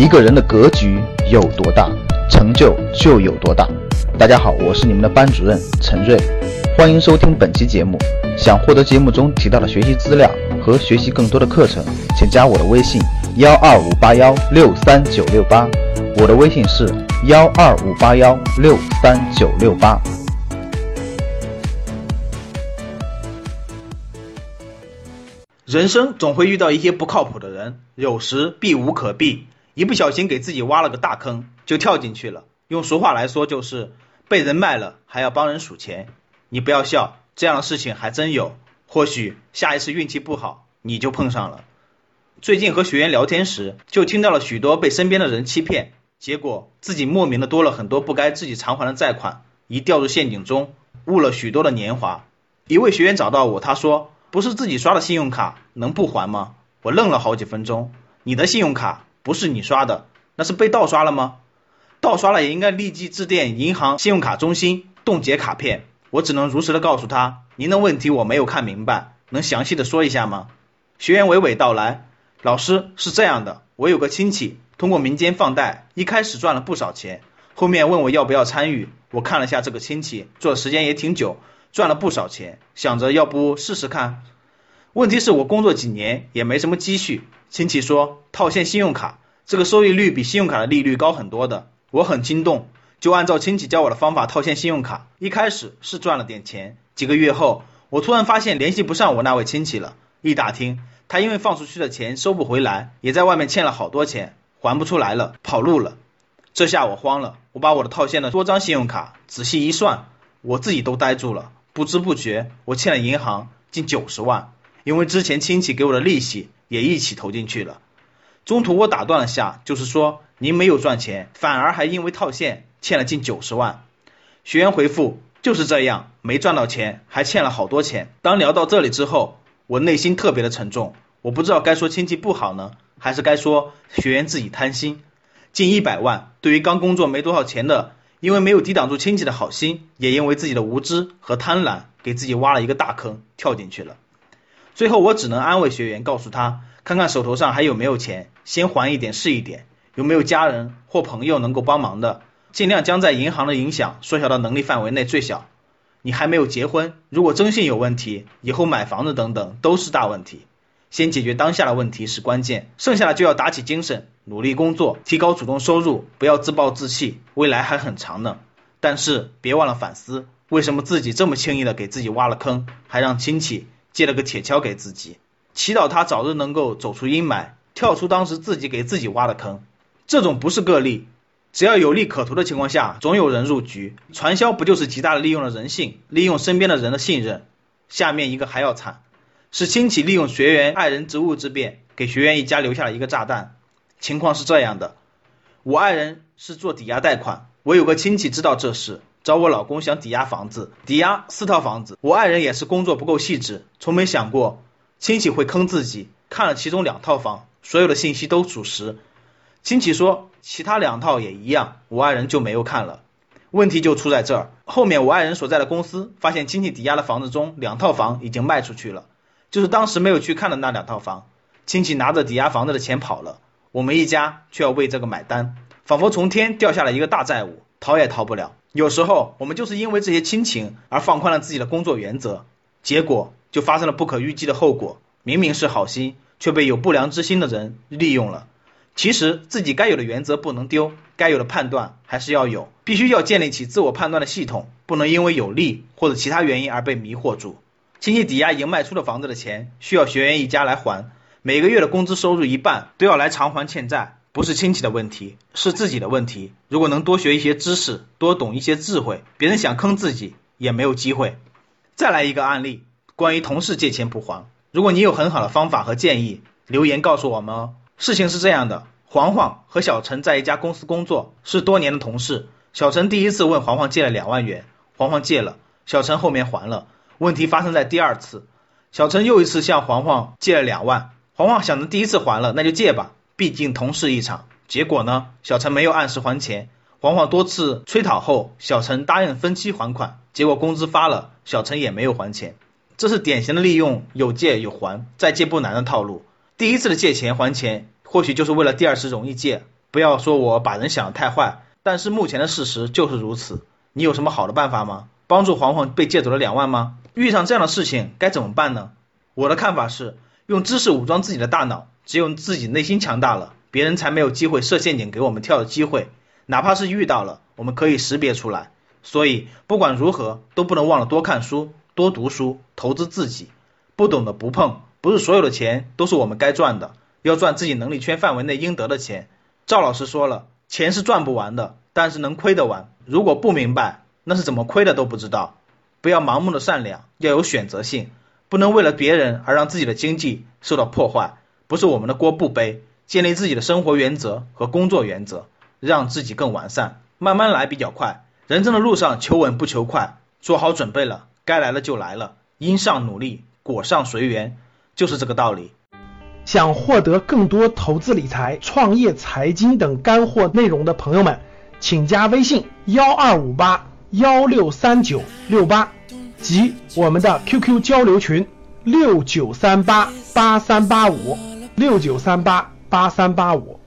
一个人的格局有多大，成就就有多大。大家好，我是你们的班主任陈瑞，欢迎收听本期节目。想获得节目中提到的学习资料和学习更多的课程，请加我的微信：幺二五八幺六三九六八。我的微信是幺二五八幺六三九六八。人生总会遇到一些不靠谱的人，有时避无可避，一不小心给自己挖了个大坑，就跳进去了。用俗话来说，就是被人卖了还要帮人数钱。你不要笑，这样的事情还真有。或许下一次运气不好，你就碰上了。最近和学员聊天时，就听到了许多被身边的人欺骗，结果自己莫名的多了很多不该自己偿还的债款，一掉入陷阱中，误了许多的年华。一位学员找到我，他说。不是自己刷的信用卡能不还吗？我愣了好几分钟。你的信用卡不是你刷的，那是被盗刷了吗？盗刷了也应该立即致电银行信用卡中心冻结卡片。我只能如实的告诉他，您的问题我没有看明白，能详细的说一下吗？学员娓娓道来，老师是这样的，我有个亲戚通过民间放贷，一开始赚了不少钱，后面问我要不要参与，我看了下这个亲戚做的时间也挺久。赚了不少钱，想着要不试试看。问题是我工作几年也没什么积蓄。亲戚说套现信用卡，这个收益率比信用卡的利率高很多的。我很心动，就按照亲戚教我的方法套现信用卡。一开始是赚了点钱，几个月后，我突然发现联系不上我那位亲戚了。一打听，他因为放出去的钱收不回来，也在外面欠了好多钱，还不出来了，跑路了。这下我慌了，我把我的套现的多张信用卡仔细一算，我自己都呆住了。不知不觉，我欠了银行近九十万，因为之前亲戚给我的利息也一起投进去了。中途我打断了下，就是说您没有赚钱，反而还因为套现欠了近九十万。学员回复就是这样，没赚到钱，还欠了好多钱。当聊到这里之后，我内心特别的沉重，我不知道该说亲戚不好呢，还是该说学员自己贪心。近一百万，对于刚工作没多少钱的。因为没有抵挡住亲戚的好心，也因为自己的无知和贪婪，给自己挖了一个大坑，跳进去了。最后我只能安慰学员，告诉他，看看手头上还有没有钱，先还一点是一点。有没有家人或朋友能够帮忙的，尽量将在银行的影响缩小到能力范围内最小。你还没有结婚，如果征信有问题，以后买房子等等都是大问题。先解决当下的问题是关键，剩下的就要打起精神，努力工作，提高主动收入，不要自暴自弃，未来还很长呢。但是别忘了反思，为什么自己这么轻易的给自己挖了坑，还让亲戚借了个铁锹给自己？祈祷他早日能够走出阴霾，跳出当时自己给自己挖的坑。这种不是个例，只要有利可图的情况下，总有人入局。传销不就是极大的利用了人性，利用身边的人的信任？下面一个还要惨。是亲戚利用学员爱人职务之便，给学员一家留下了一个炸弹。情况是这样的，我爱人是做抵押贷款，我有个亲戚知道这事，找我老公想抵押房子，抵押四套房子。我爱人也是工作不够细致，从没想过亲戚会坑自己。看了其中两套房，所有的信息都属实。亲戚说其他两套也一样，我爱人就没有看了。问题就出在这儿，后面我爱人所在的公司发现亲戚抵押的房子中两套房已经卖出去了。就是当时没有去看的那两套房，亲戚拿着抵押房子的钱跑了，我们一家却要为这个买单，仿佛从天掉下了一个大债务，逃也逃不了。有时候我们就是因为这些亲情而放宽了自己的工作原则，结果就发生了不可预计的后果。明明是好心，却被有不良之心的人利用了。其实自己该有的原则不能丢，该有的判断还是要有，必须要建立起自我判断的系统，不能因为有利或者其他原因而被迷惑住。亲戚抵押已经卖出的房子的钱需要学员一家来还，每个月的工资收入一半都要来偿还欠债，不是亲戚的问题，是自己的问题。如果能多学一些知识，多懂一些智慧，别人想坑自己也没有机会。再来一个案例，关于同事借钱不还，如果你有很好的方法和建议，留言告诉我们哦。事情是这样的，黄黄和小陈在一家公司工作，是多年的同事。小陈第一次问黄黄借了两万元，黄黄借了，小陈后面还了。问题发生在第二次，小陈又一次向黄黄借了两万，黄黄想着第一次还了，那就借吧，毕竟同事一场。结果呢，小陈没有按时还钱，黄黄多次催讨后，小陈答应分期还款，结果工资发了，小陈也没有还钱。这是典型的利用有借有还，再借不难的套路。第一次的借钱还钱，或许就是为了第二次容易借，不要说我把人想得太坏，但是目前的事实就是如此。你有什么好的办法吗？帮助黄黄被借走了两万吗？遇上这样的事情该怎么办呢？我的看法是，用知识武装自己的大脑，只有自己内心强大了，别人才没有机会设陷阱给我们跳的机会。哪怕是遇到了，我们可以识别出来。所以不管如何，都不能忘了多看书、多读书、投资自己。不懂的不碰，不是所有的钱都是我们该赚的，要赚自己能力圈范围内应得的钱。赵老师说了，钱是赚不完的，但是能亏得完。如果不明白，那是怎么亏的都不知道。不要盲目的善良，要有选择性，不能为了别人而让自己的经济受到破坏。不是我们的锅不背，建立自己的生活原则和工作原则，让自己更完善。慢慢来比较快。人生的路上求稳不求快，做好准备了，该来了就来了。因上努力，果上随缘，就是这个道理。想获得更多投资理财、创业财经等干货内容的朋友们，请加微信幺二五八幺六三九六八及我们的 QQ 交流群六九三八八三八五六九三八八三八五。